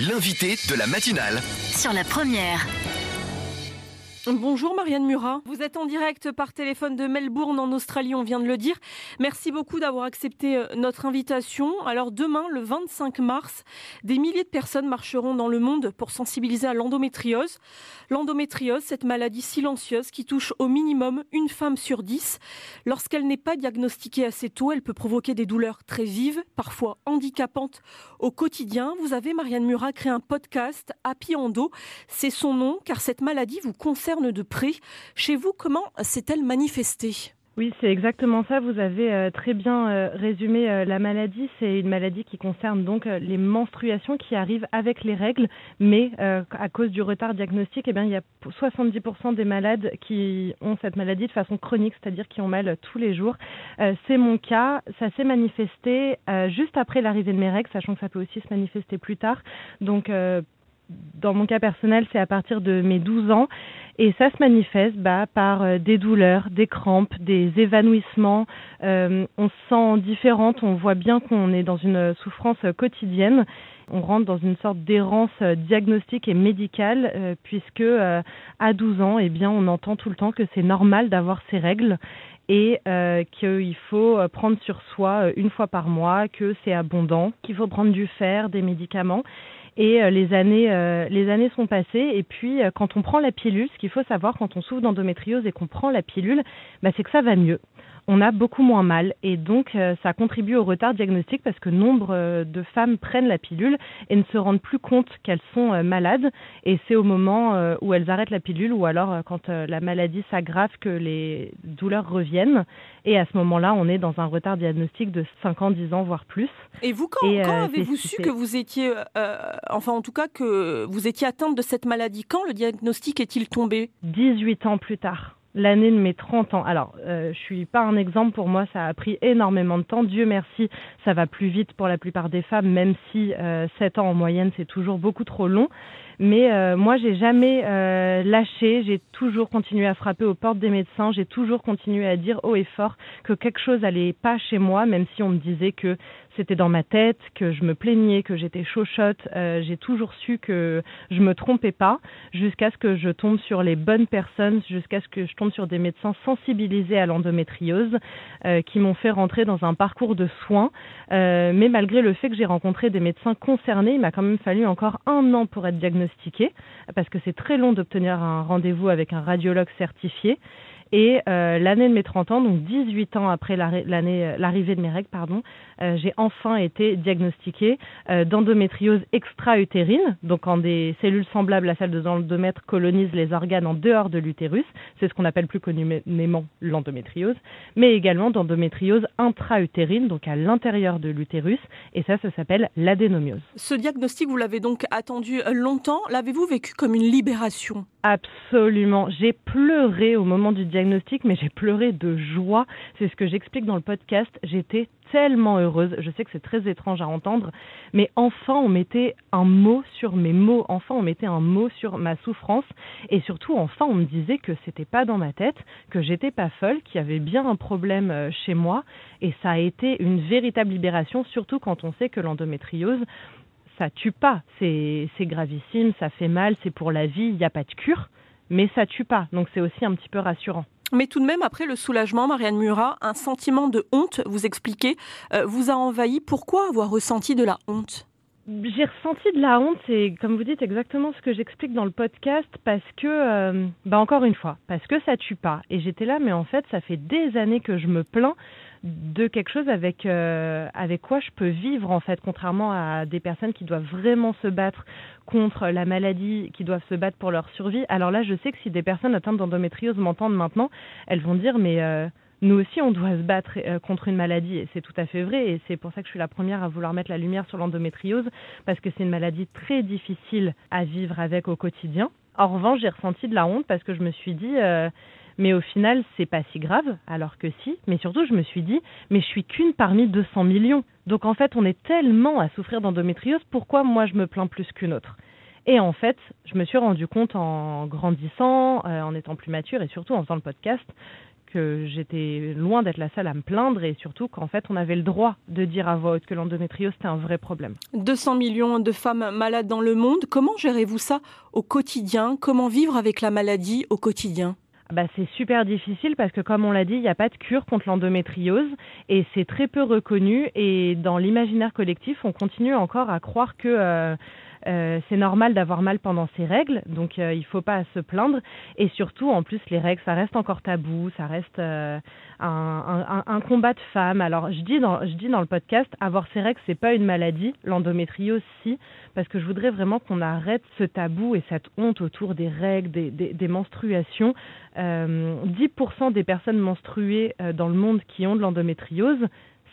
L'invité de la matinale. Sur la première. Bonjour Marianne Murat, vous êtes en direct par téléphone de Melbourne en Australie, on vient de le dire. Merci beaucoup d'avoir accepté euh, notre invitation. Alors demain, le 25 mars, des milliers de personnes marcheront dans le monde pour sensibiliser à l'endométriose. L'endométriose, cette maladie silencieuse qui touche au minimum une femme sur dix. Lorsqu'elle n'est pas diagnostiquée assez tôt, elle peut provoquer des douleurs très vives, parfois handicapantes au quotidien. Vous avez, Marianne Murat, créé un podcast, Happy Endo. C'est son nom car cette maladie vous concerne de près. Chez vous, comment s'est-elle manifestée? Oui, c'est exactement ça. Vous avez euh, très bien euh, résumé euh, la maladie. C'est une maladie qui concerne donc les menstruations qui arrivent avec les règles, mais à cause du retard diagnostique, eh bien, il y a 70% des malades qui ont cette maladie de façon chronique, c'est-à-dire qui ont mal tous les jours. c'est mon cas. Ça s'est manifesté juste après l'arrivée de mes règles, sachant que ça peut aussi se manifester plus tard. Donc dans mon cas personnel, c'est à partir de mes 12 ans. Et ça se manifeste bah, par euh, des douleurs, des crampes, des évanouissements. Euh, on se sent différente, on voit bien qu'on est dans une souffrance quotidienne. On rentre dans une sorte d'errance diagnostique et médicale, euh, puisque à 12 ans, eh bien, on entend tout le temps que c'est normal d'avoir ces règles et qu'il faut prendre sur soi une fois par mois, que c'est abondant, qu'il faut prendre du fer, des médicaments. Et euh, les années, euh, les années sont passées. Et puis, euh, quand on prend la pilule, ce qu'il faut savoir quand on souffre d'endométriose et qu'on prend la pilule, bah, c'est que ça va mieux on a beaucoup moins mal. Et donc euh, ça contribue au retard diagnostique parce que nombre euh, de femmes prennent la pilule et ne se rendent plus compte qu'elles sont euh, malades. Et c'est au moment où elles arrêtent la pilule ou alors quand la maladie s'aggrave que les douleurs reviennent. Et à ce moment-là on est dans un retard diagnostique de 5 ans, 10 ans voire plus. Et vous quand, quand avez-vous su que vous étiez enfin en tout cas que vous étiez atteinte de cette maladie? Quand le diagnostic est-il tombé? 18 ans plus tard l'année de mes 30 ans. Alors, euh, je suis pas un exemple pour moi, ça a pris énormément de temps. Dieu merci, ça va plus vite pour la plupart des femmes, même si euh, 7 ans en moyenne, c'est toujours beaucoup trop long. Mais euh, moi, j'ai jamais euh, lâché, j'ai toujours continué à frapper aux portes des médecins, j'ai toujours continué à dire haut et fort que quelque chose allait pas chez moi, même si on me disait que c'était dans ma tête, que je me plaignais, que j'étais chauchotte. Euh, j'ai toujours su que je me trompais pas, jusqu'à ce que je tombe sur les bonnes personnes, jusqu'à ce que je tombe sur des médecins sensibilisés à l'endométriose, euh, qui m'ont fait rentrer dans un parcours de soins. Euh, mais malgré le fait que j'ai rencontré des médecins concernés, il m'a quand même fallu encore un an pour être diagnostiquée, parce que c'est très long d'obtenir un rendez-vous avec un radiologue certifié. Et euh, l'année de mes 30 ans, donc 18 ans après euh, l'arrivée de mes règles, pardon, euh, j'ai enfin été diagnostiquée d'endométriose extra-utérine, donc quand des cellules semblables à celles de l'endomètre colonisent les organes en dehors de l'utérus. C'est ce qu'on appelle plus communément l'endométriose, mais également d'endométriose intra-utérine, donc à l'intérieur de l'utérus, et ça, ça s'appelle l'adénomiose. Ce diagnostic, vous l'avez donc attendu longtemps. L'avez-vous vécu comme une libération? Absolument. J'ai pleuré au moment du diagnostic, mais j'ai pleuré de joie. C'est ce que j'explique dans le podcast. J'étais tellement heureuse. Je sais que c'est très étrange à entendre, mais enfin on mettait un mot sur mes mots. Enfin on mettait un mot sur ma souffrance. Et surtout, enfin on me disait que c'était pas dans ma tête, que j'étais pas folle, qu'il y avait bien un problème euh, chez moi. Et ça a été une véritable libération, surtout quand on sait que l'endométriose, ça tue pas. C'est gravissime, ça fait mal, c'est pour la vie, il n'y a pas de cure, mais ça tue pas. Donc c'est aussi un petit peu rassurant. Mais tout de même, après le soulagement, Marianne Murat, un sentiment de honte, vous expliquez, euh, vous a envahi. Pourquoi avoir ressenti de la honte? J'ai ressenti de la honte, c'est comme vous dites exactement ce que j'explique dans le podcast, parce que, euh, bah encore une fois, parce que ça tue pas. Et j'étais là, mais en fait, ça fait des années que je me plains de quelque chose avec euh, avec quoi je peux vivre en fait contrairement à des personnes qui doivent vraiment se battre contre la maladie qui doivent se battre pour leur survie. Alors là je sais que si des personnes atteintes d'endométriose m'entendent maintenant elles vont dire mais euh, nous aussi, on doit se battre euh, contre une maladie, et c'est tout à fait vrai, et c'est pour ça que je suis la première à vouloir mettre la lumière sur l'endométriose, parce que c'est une maladie très difficile à vivre avec au quotidien. En revanche, j'ai ressenti de la honte parce que je me suis dit, mais au final, c'est pas si grave, alors que si. Mais surtout, je me suis dit, mais je suis qu'une parmi 200 millions. Donc en fait, on est tellement à souffrir d'endométriose, pourquoi moi je me plains plus qu'une autre? Et en fait, je me suis rendu compte en grandissant, euh, en étant plus mature et surtout en faisant le podcast, que j'étais loin d'être la seule à me plaindre et surtout qu'en fait on avait le droit de dire à voix haute que l'endométriose c'était un vrai problème. 200 millions de femmes malades dans le monde, comment gérez-vous ça au quotidien? Comment vivre avec la maladie au quotidien? Bah, c'est super difficile parce que comme on l'a dit, il n'y a pas de cure contre l'endométriose et c'est très peu reconnu et dans l'imaginaire collectif, on continue encore à croire que euh, euh, c'est normal d'avoir mal pendant ses règles, donc euh, il ne faut pas se plaindre. Et surtout, en plus, les règles, ça reste encore tabou, ça reste euh, un, un, combat de femmes. Alors, je dis dans, je dis dans le podcast, avoir ses règles, c'est pas une maladie, l'endométriose, si, parce que je voudrais vraiment qu'on arrête ce tabou et cette honte autour des règles, des, des, des menstruations. 10% des personnes menstruées dans le monde qui ont de l'endométriose,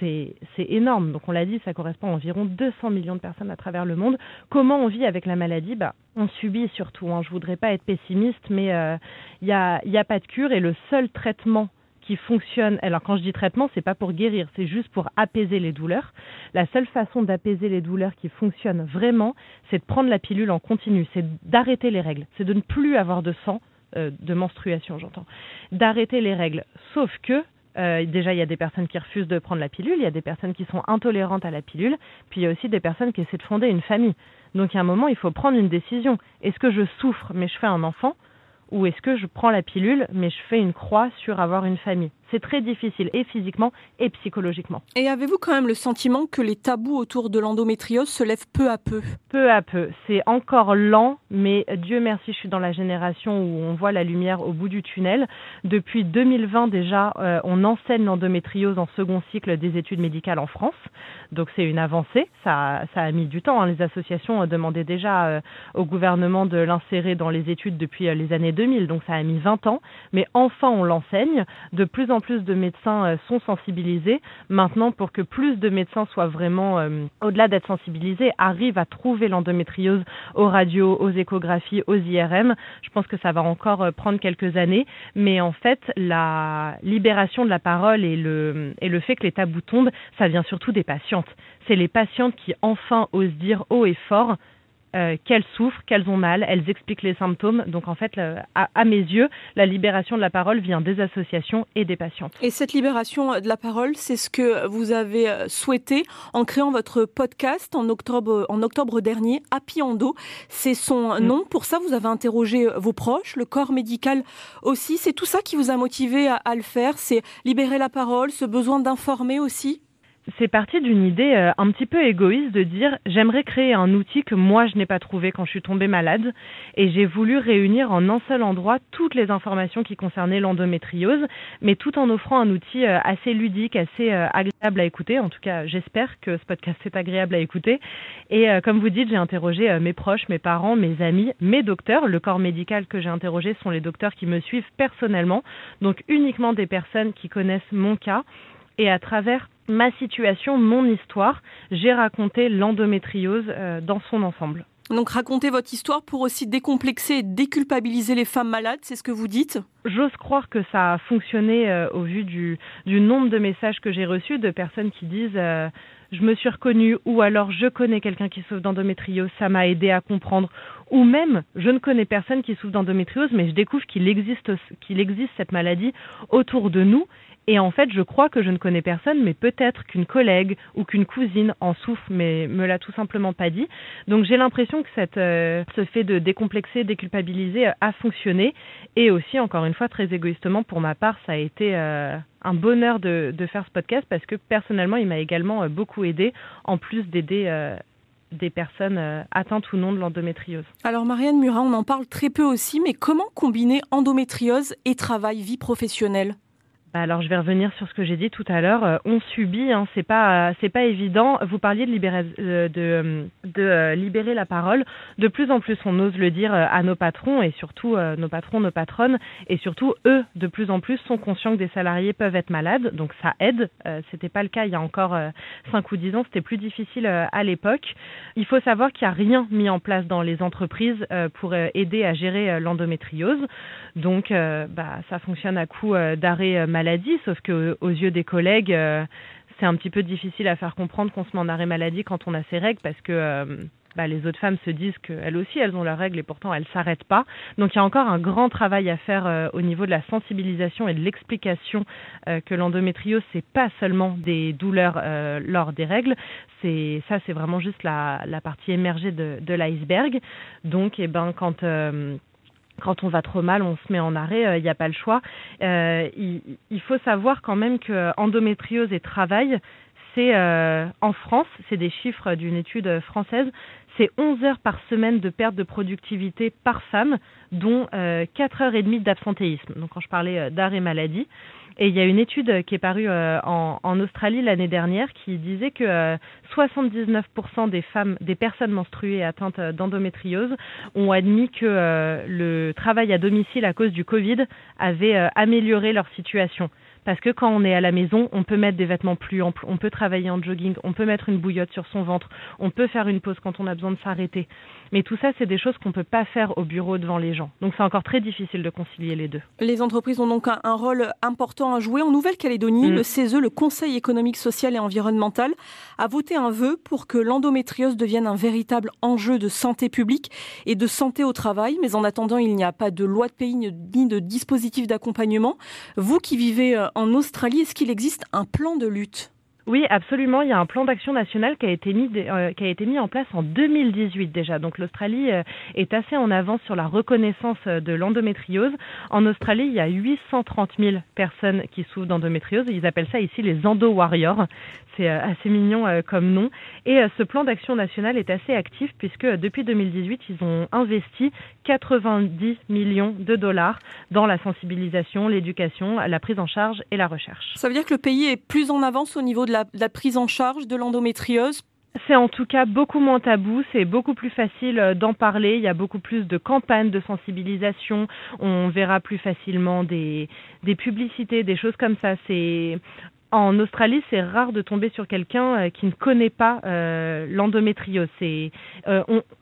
c'est énorme. Donc on l'a dit, ça correspond à environ 200 millions de personnes à travers le monde. Comment on vit avec la maladie? Bah, On subit surtout. Hein. Je voudrais pas être pessimiste, mais il euh, n'y a, y a pas de cure et le seul traitement qui fonctionne. Alors quand je dis traitement, c'est pas pour guérir, c'est juste pour apaiser les douleurs. La seule façon d'apaiser les douleurs qui fonctionne vraiment, c'est de prendre la pilule en continu, c'est d'arrêter les règles, c'est de ne plus avoir de sang, euh, de menstruation, j'entends, d'arrêter les règles. Sauf que euh, déjà, il y a des personnes qui refusent de prendre la pilule, il y a des personnes qui sont intolérantes à la pilule, puis il y a aussi des personnes qui essaient de fonder une famille. Donc, à un moment, il faut prendre une décision. Est-ce que je souffre, mais je fais un enfant, ou est-ce que je prends la pilule, mais je fais une croix sur avoir une famille? C'est très difficile, et physiquement et psychologiquement. Et avez-vous quand même le sentiment que les tabous autour de l'endométriose se lèvent peu à peu? Peu à peu. C'est encore lent, mais Dieu merci, je suis dans la génération où on voit la lumière au bout du tunnel. Depuis 2020 déjà, euh, on enseigne l'endométriose en second cycle des études médicales en France. Donc c'est une avancée. Ça, ça a mis du temps. Hein. Les associations demandaient déjà euh, au gouvernement de l'insérer dans les études depuis euh, les années 2000. Donc ça a mis 20 ans. Mais enfin, on l'enseigne. De plus en plus de médecins euh, sont sensibilisés. Maintenant, pour que plus de médecins soient vraiment, euh, au-delà d'être sensibilisés, arrivent à trouver l'endométriose aux radios, aux échographies, aux IRM, je pense que ça va encore euh, prendre quelques années. Mais en fait, la libération de la parole et le, et le fait que les tabous tombent, ça vient surtout des patientes. C'est les patientes qui enfin osent dire haut et fort euh, qu'elles souffrent, qu'elles ont mal, elles expliquent les symptômes. Donc en fait, à, mes yeux, la libération de la parole vient des associations et des patients. Et cette libération de la parole, c'est ce que vous avez euh, souhaité en créant votre podcast en octobre, en octobre dernier, Happy Endo. C'est son mm. nom. Pour ça, vous avez interrogé euh, vos proches, le corps médical aussi. C'est tout ça qui vous a motivé à le faire. C'est libérer la parole, ce besoin d'informer aussi c'est parti d'une idée euh, un petit peu égoïste de dire j'aimerais créer un outil que moi je n'ai pas trouvé quand je suis tombée malade et j'ai voulu réunir en un seul endroit toutes les informations qui concernaient l'endométriose mais tout en offrant un outil euh, assez ludique, assez euh, agréable à écouter. En tout cas, j'espère que ce podcast est agréable à écouter. Et comme vous dites, j'ai interrogé mes proches, mes parents, mes amis, mes docteurs. Le corps médical que j'ai interrogé sont les docteurs qui me suivent personnellement, donc uniquement des personnes qui connaissent mon cas et à travers ma situation, mon histoire, j'ai raconté l'endométriose euh, dans son ensemble. Donc raconter votre histoire pour aussi décomplexer et déculpabiliser les femmes malades, c'est ce que vous dites? J'ose croire que ça a fonctionné euh, au vu du, nombre de messages que j'ai reçus de personnes qui disent euh, je me suis reconnue ou alors je connais quelqu'un qui souffre d'endométriose, ça m'a aidé à comprendre ou même je ne connais personne qui souffre d'endométriose mais je découvre qu'il existe qu'il existe cette maladie autour de nous et en fait, je crois que je ne connais personne, mais peut-être qu'une collègue ou qu'une cousine en souffre, mais me l'a tout simplement pas dit. Donc j'ai l'impression que euh, ce fait de décomplexer, déculpabiliser euh, a fonctionné. Et aussi, encore une fois, très égoïstement, pour ma part, ça a été euh, un bonheur de, de, faire ce podcast parce que personnellement, il m'a également beaucoup aidé, en plus d'aider des personnes atteintes ou non de l'endométriose. Alors Marianne Murat, on en parle très peu aussi, mais comment combiner endométriose et travail, vie professionnelle? Bah, alors je vais revenir sur ce que j'ai dit tout à l'heure. Euh, on subit, hein, c'est pas c'est pas évident. Vous parliez de libérer euh, euh, libérer la parole. De plus en plus, on ose le dire à nos patrons et surtout nos patrons, nos patronnes et surtout eux, de plus en plus, sont conscients que des salariés peuvent être malades, donc ça aide. c'était pas le cas il y a encore 5 ou 10 ans, c'était plus difficile à l'époque. Il faut savoir qu'il n'y a rien mis en place dans les entreprises pour aider à gérer l'endométriose. Donc, bah, ça fonctionne à coup d'arrêt sauf que aux yeux des collègues, euh, c'est un petit peu difficile à faire comprendre qu'on se met en arrêt maladie quand on a ses règles parce que euh, bah, les autres femmes se disent qu'elles aussi, elles ont leurs règles et pourtant elles s'arrêtent pas. Donc il y a encore un grand travail à faire euh, au niveau de la sensibilisation et de l'explication euh, que l'endométriose c'est pas seulement des douleurs lors des règles. C'est ça, c'est vraiment juste la, partie émergée de, de l'iceberg. Donc, eh ben, quand quand on va trop mal, on se met en arrêt, il n'y a pas le choix. Euh, il, il, faut savoir quand même que endométriose et travail, c'est euh, en France, c'est des chiffres d'une étude française, c'est 11 heures par semaine de perte de productivité par femme, dont euh, 4 heures et demie d'absentéisme. Donc quand je parlais euh, d'arrêt maladie. Et il y a une étude qui est parue euh, en, en, Australie l'année dernière qui disait que 79% des femmes, des personnes menstruées atteintes d'endométriose ont admis que le travail à domicile à cause du Covid avait amélioré leur situation. Parce que quand on est à la maison, on peut mettre des vêtements plus amples, on peut travailler en jogging, on peut mettre une bouillotte sur son ventre, on peut faire une pause quand on a besoin de s'arrêter. Mais tout ça, c'est des choses qu'on ne peut pas faire au bureau devant les gens. Donc c'est encore très difficile de concilier les deux. Les entreprises ont donc un, rôle important à jouer. En Nouvelle-Calédonie, mm. le CESE, le Conseil économique, social et environnemental, a voté un vœu pour que l'endométriose devienne un véritable enjeu de santé publique et de santé au travail. Mais en attendant, il n'y a pas de loi de pays ni de dispositif d'accompagnement. Vous qui vivez euh, en Australie, est-ce qu'il existe un plan de lutte? Oui, absolument. Il y a un plan d'action national qui a été mis euh, qui a été mis en place en 2018 déjà. Donc l'Australie euh, est assez en avance sur la reconnaissance euh, de l'endométriose. En Australie, il y a 830 000 personnes qui souffrent d'endométriose. Ils appellent ça ici les endo warriors. C'est assez mignon comme nom. Et ce plan d'action national est assez actif puisque depuis 2018, ils ont investi 90 millions de dollars dans la sensibilisation, l'éducation, la prise en charge et la recherche. Ça veut dire que le pays est plus en avance au niveau de la la, prise en charge de l'endométriose c'est en tout cas beaucoup moins tabou, c'est beaucoup plus facile euh, d'en parler, il y a beaucoup plus de campagnes de sensibilisation, on verra plus facilement des, des publicités, des choses comme ça. C'est en Australie, c'est rare de tomber sur quelqu'un euh, qui ne connaît pas euh, l'endométriose.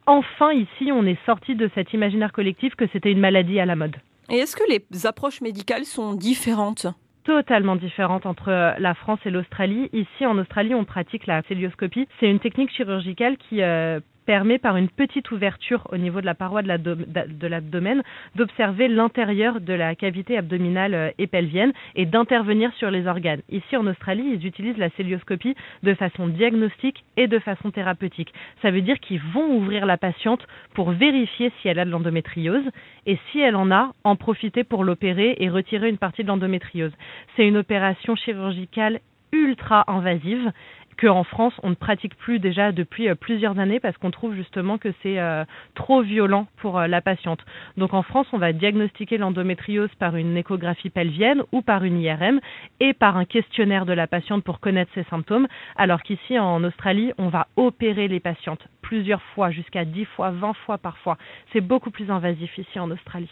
enfin ici, on est sorti de cet imaginaire collectif que c'était une maladie à la mode. Et est-ce que les approches médicales sont différentes? Totalement différente entre euh, la France et l'Australie. Ici, en Australie, on pratique la célioscopie. C'est une technique chirurgicale qui euh, permet par une petite ouverture au niveau de la paroi de l'abdomen d'observer l'intérieur de la cavité abdominale euh, et pelvienne et d'intervenir sur les organes. Ici en Australie, ils utilisent la célioscopie de façon diagnostique et de façon thérapeutique. Ça veut dire qu'ils vont ouvrir la patiente pour vérifier si elle a de l'endométriose et si elle en a, en profiter pour l'opérer et retirer une partie de l'endométriose. C'est une opération chirurgicale ultra invasive qu'en France, on ne pratique plus déjà depuis euh, plusieurs années parce qu'on trouve justement que c'est euh, trop violent pour euh, la patiente. Donc en France, on va diagnostiquer l'endométriose par une échographie pelvienne ou par une IRM et par un questionnaire de la patiente pour connaître ses symptômes, alors qu'ici en Australie, on va opérer les patientes plusieurs fois, jusqu'à 10 fois, 20 fois parfois. C'est beaucoup plus invasif ici en Australie.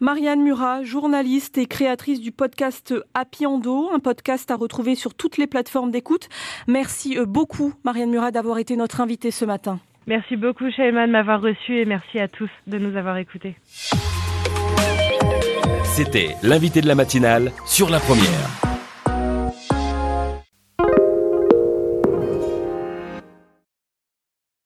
Marianne Murat, journaliste et créatrice du podcast Happy Endo, un podcast à retrouver sur toutes les plateformes d'écoute. Merci euh, beaucoup, Marianne Murat, d'avoir été notre invitée ce matin. Merci beaucoup, Shaiman, de m'avoir reçu et merci à tous de nous avoir écoutés. C'était l'invité de la matinale sur la première.